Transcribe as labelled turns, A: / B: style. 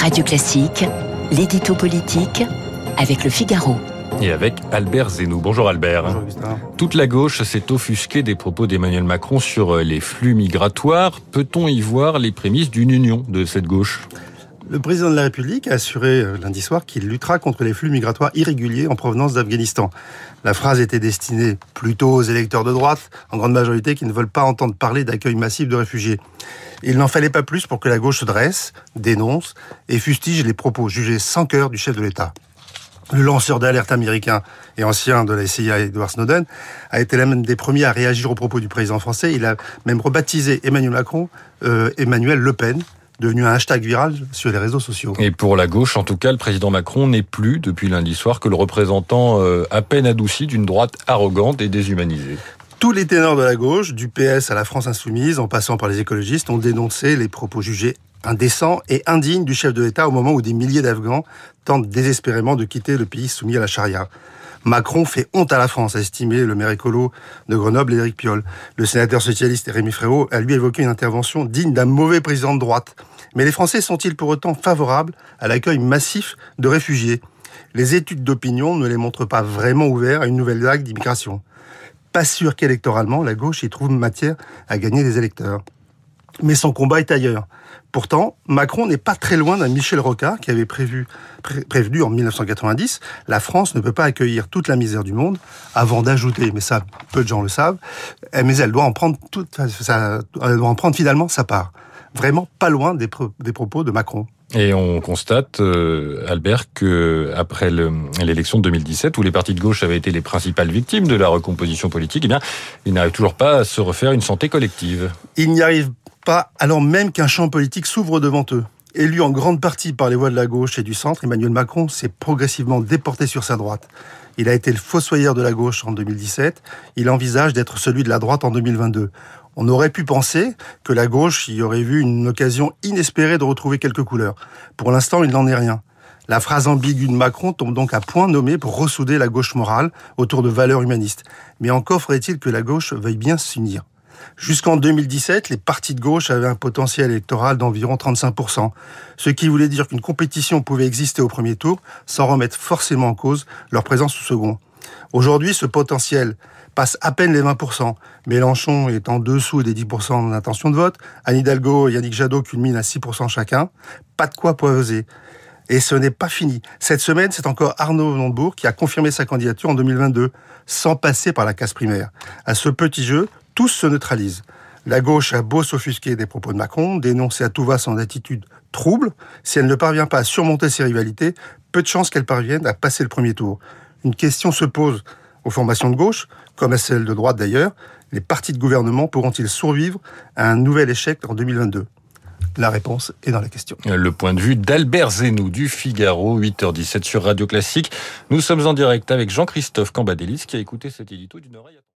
A: Radio Classique, l'édito politique avec le Figaro.
B: Et avec Albert Zeno. Bonjour Albert.
C: Bonjour Augustin.
B: Toute la gauche s'est offusquée des propos d'Emmanuel Macron sur les flux migratoires. Peut-on y voir les prémices d'une union de cette gauche?
C: Le président de la République a assuré euh, lundi soir qu'il luttera contre les flux migratoires irréguliers en provenance d'Afghanistan. La phrase était destinée plutôt aux électeurs de droite, en grande majorité, qui ne veulent pas entendre parler d'accueil massif de réfugiés. Il n'en fallait pas plus pour que la gauche se dresse, dénonce et fustige les propos jugés sans cœur du chef de l'État. Le lanceur d'alerte américain et ancien de la CIA, Edward Snowden, a été l'un des premiers à réagir aux propos du président français. Il a même rebaptisé Emmanuel Macron euh, Emmanuel Le Pen, devenu un hashtag viral sur les réseaux sociaux.
B: Et pour la gauche, en tout cas, le président Macron n'est plus, depuis lundi soir, que le représentant euh, à peine adouci d'une droite arrogante et déshumanisée.
C: Tous les ténors de la gauche, du PS à la France insoumise, en passant par les écologistes, ont dénoncé les propos jugés indécents et indignes du chef de l'État au moment où des milliers d'Afghans tentent désespérément de quitter le pays soumis à la charia. Macron fait honte à la France, a estimé le maire écolo de Grenoble, Éric Piolle. Le sénateur socialiste Rémi Frérot a lui évoqué une intervention digne d'un mauvais président de droite. Mais les Français sont-ils pour autant favorables à l'accueil massif de réfugiés? Les études d'opinion ne les montrent pas vraiment ouverts à une nouvelle vague d'immigration. Pas sûr qu'électoralement, la gauche y trouve matière à gagner des électeurs. Mais son combat est ailleurs. Pourtant, Macron n'est pas très loin d'un Michel Rocard qui avait prévu, prévenu en 1990 la France ne peut pas accueillir toute la misère du monde avant d'ajouter, mais ça, peu de gens le savent, mais elle doit en prendre toute elle doit en prendre finalement sa part. Vraiment pas loin des, des propos de Macron.
B: Et on constate, euh, Albert, que après l'élection de 2017, où les partis de gauche avaient été les principales victimes de la recomposition politique, eh bien, ils n'arrivent toujours pas à se refaire une santé collective.
C: Ils n'y arrivent pas alors même qu'un champ politique s'ouvre devant eux. Élu en grande partie par les voix de la gauche et du centre, Emmanuel Macron s'est progressivement déporté sur sa droite. Il a été le fossoyeur de la gauche en 2017. Il envisage d'être celui de la droite en 2022. On aurait pu penser que la gauche y aurait vu une occasion inespérée de retrouver quelques couleurs. Pour l'instant, il n'en est rien. La phrase ambiguë de Macron tombe donc à point nommé pour ressouder la gauche morale autour de valeurs humanistes. Mais encore faudrait-il que la gauche veuille bien s'unir. Jusqu'en 2017, les partis de gauche avaient un potentiel électoral d'environ 35%, ce qui voulait dire qu'une compétition pouvait exister au premier tour sans remettre forcément en cause leur présence au second. Aujourd'hui, ce potentiel passe à peine les 20%. Mélenchon est en dessous des 10% d'intention de vote. Anne Hidalgo et Yannick Jadot culminent à 6% chacun. Pas de quoi poser. Et ce n'est pas fini. Cette semaine, c'est encore Arnaud Montebourg qui a confirmé sa candidature en 2022, sans passer par la case primaire. À ce petit jeu, tous se neutralisent. La gauche a beau s'offusquer des propos de Macron, dénoncer à tout va son attitude trouble, si elle ne parvient pas à surmonter ses rivalités, peu de chances qu'elle parvienne à passer le premier tour. Une question se pose aux formations de gauche, comme à celles de droite d'ailleurs, les partis de gouvernement pourront-ils survivre à un nouvel échec en 2022 la réponse est dans la question.
B: Le point de vue d'Albert Zenou du Figaro, 8h17 sur Radio Classique. Nous sommes en direct avec Jean-Christophe Cambadélis qui a écouté cet édito d'une oreille.